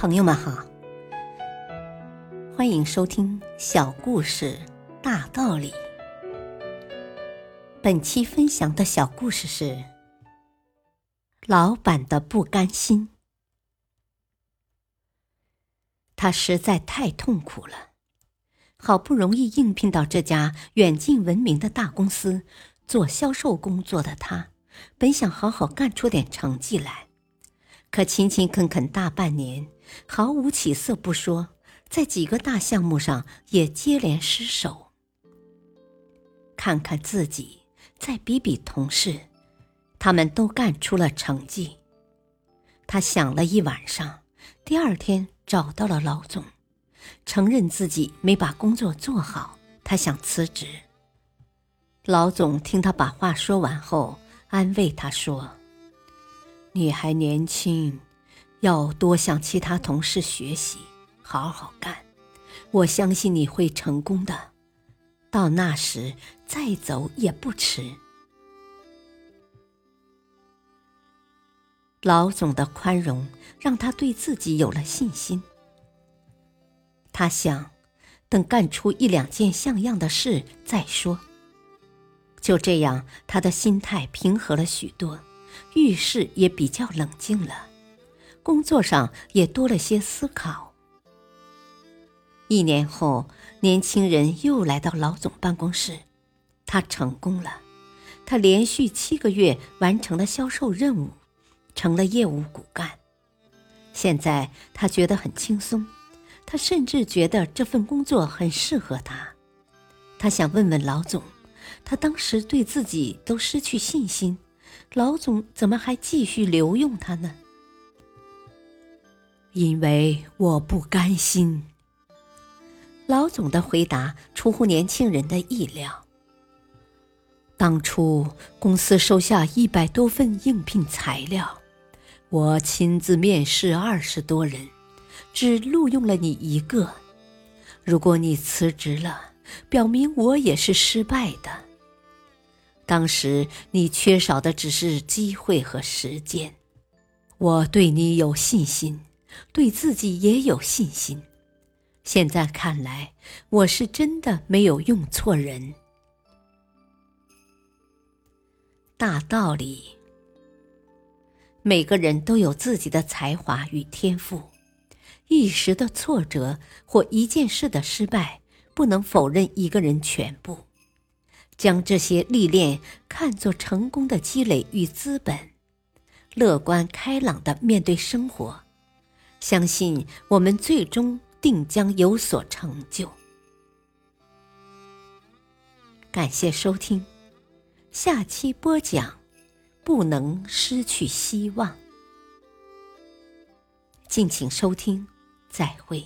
朋友们好，欢迎收听小故事大道理。本期分享的小故事是：老板的不甘心。他实在太痛苦了，好不容易应聘到这家远近闻名的大公司做销售工作的他，本想好好干出点成绩来。可勤勤恳恳大半年，毫无起色不说，在几个大项目上也接连失手。看看自己，再比比同事，他们都干出了成绩。他想了一晚上，第二天找到了老总，承认自己没把工作做好，他想辞职。老总听他把话说完后，安慰他说。你还年轻，要多向其他同事学习，好好干。我相信你会成功的，到那时再走也不迟。老总的宽容让他对自己有了信心。他想，等干出一两件像样的事再说。就这样，他的心态平和了许多。遇事也比较冷静了，工作上也多了些思考。一年后，年轻人又来到老总办公室，他成功了，他连续七个月完成了销售任务，成了业务骨干。现在他觉得很轻松，他甚至觉得这份工作很适合他。他想问问老总，他当时对自己都失去信心。老总怎么还继续留用他呢？因为我不甘心。老总的回答出乎年轻人的意料。当初公司收下一百多份应聘材料，我亲自面试二十多人，只录用了你一个。如果你辞职了，表明我也是失败的。当时你缺少的只是机会和时间，我对你有信心，对自己也有信心。现在看来，我是真的没有用错人。大道理，每个人都有自己的才华与天赋，一时的挫折或一件事的失败，不能否认一个人全部。将这些历练看作成功的积累与资本，乐观开朗的面对生活，相信我们最终定将有所成就。感谢收听，下期播讲，不能失去希望。敬请收听，再会。